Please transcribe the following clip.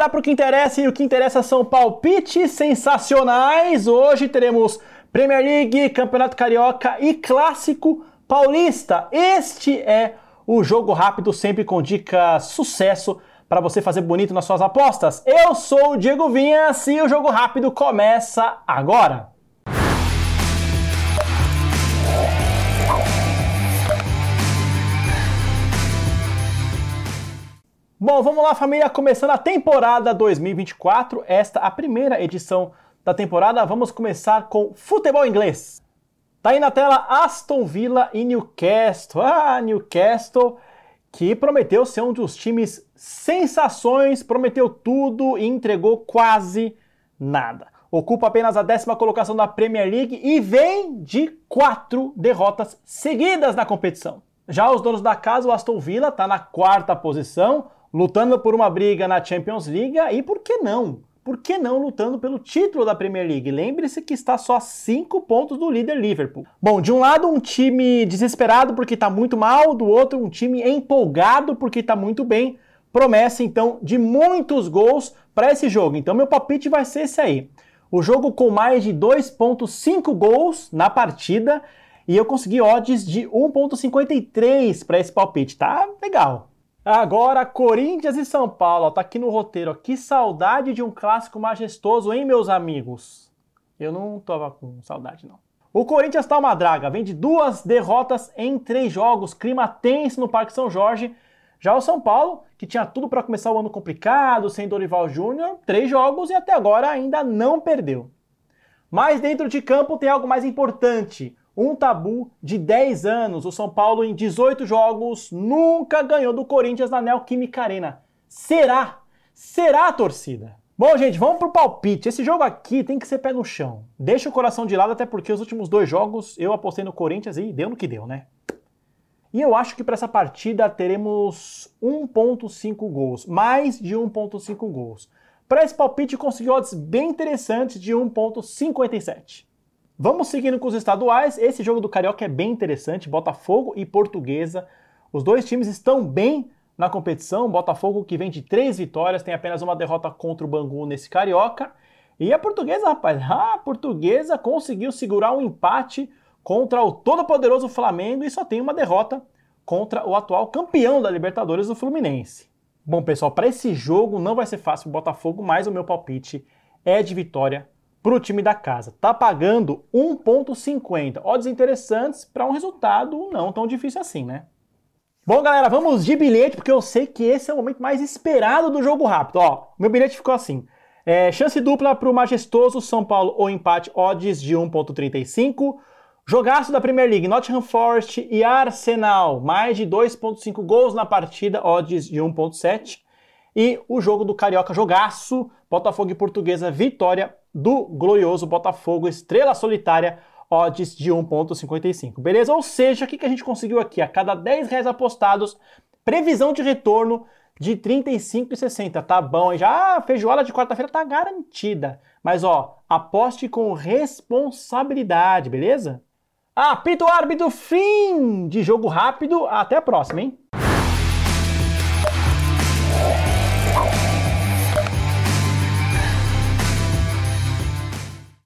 Bora pro que interessa e o que interessa são palpites sensacionais. Hoje teremos Premier League, Campeonato Carioca e Clássico Paulista. Este é o jogo rápido, sempre com dica sucesso para você fazer bonito nas suas apostas. Eu sou o Diego Vinhas e o jogo rápido começa agora. Bom, vamos lá, família, começando a temporada 2024, esta a primeira edição da temporada. Vamos começar com futebol inglês. Tá aí na tela Aston Villa e Newcastle. Ah, Newcastle que prometeu ser um dos times sensações, prometeu tudo e entregou quase nada. Ocupa apenas a décima colocação da Premier League e vem de quatro derrotas seguidas na competição. Já os donos da casa, o Aston Villa, está na quarta posição, lutando por uma briga na Champions League e por que não? Por que não lutando pelo título da Premier League? Lembre-se que está só a 5 pontos do líder Liverpool. Bom, de um lado um time desesperado porque está muito mal, do outro um time empolgado porque está muito bem. Promessa então de muitos gols para esse jogo. Então meu palpite vai ser esse aí. O jogo com mais de 2.5 gols na partida e eu consegui odds de 1.53 para esse palpite. Tá legal. Agora, Corinthians e São Paulo, tá aqui no roteiro. Que saudade de um clássico majestoso, hein, meus amigos? Eu não tava com saudade, não. O Corinthians tá uma draga, vem de duas derrotas em três jogos, clima tenso no Parque São Jorge. Já o São Paulo, que tinha tudo para começar o ano complicado, sem Dorival Júnior, três jogos e até agora ainda não perdeu. Mas dentro de campo tem algo mais importante um tabu de 10 anos. O São Paulo, em 18 jogos, nunca ganhou do Corinthians na Neoquímica Arena. Será? Será a torcida? Bom, gente, vamos pro palpite. Esse jogo aqui tem que ser pé no chão. Deixa o coração de lado, até porque os últimos dois jogos eu apostei no Corinthians e deu no que deu, né? E eu acho que para essa partida teremos 1.5 gols, mais de 1.5 gols. Para esse palpite consegui odds bem interessantes de 1.57. Vamos seguindo com os estaduais. Esse jogo do Carioca é bem interessante. Botafogo e Portuguesa. Os dois times estão bem na competição. Botafogo que vem de três vitórias, tem apenas uma derrota contra o Bangu nesse Carioca. E a Portuguesa, rapaz, a Portuguesa conseguiu segurar um empate contra o todo-poderoso Flamengo e só tem uma derrota contra o atual campeão da Libertadores, o Fluminense. Bom, pessoal, para esse jogo não vai ser fácil o Botafogo, mas o meu palpite é de vitória para o time da casa. Tá pagando 1,50. Odds interessantes para um resultado não tão difícil assim, né? Bom, galera, vamos de bilhete, porque eu sei que esse é o momento mais esperado do jogo rápido. Ó, meu bilhete ficou assim. É, chance dupla para o majestoso São Paulo ou empate, odds de 1,35. Jogaço da Premier League, Nottingham Forest e Arsenal, mais de 2,5 gols na partida, odds de 1,7. E o jogo do Carioca, jogaço, Botafogo e Portuguesa, vitória do glorioso Botafogo, estrela solitária, odds de 1,55. Beleza? Ou seja, o que a gente conseguiu aqui? A cada 10 reais apostados, previsão de retorno de 35,60. Tá bom, já a feijoada de quarta-feira tá garantida. Mas ó, aposte com responsabilidade, beleza? Apito árbitro, fim de jogo rápido. Até a próxima, hein?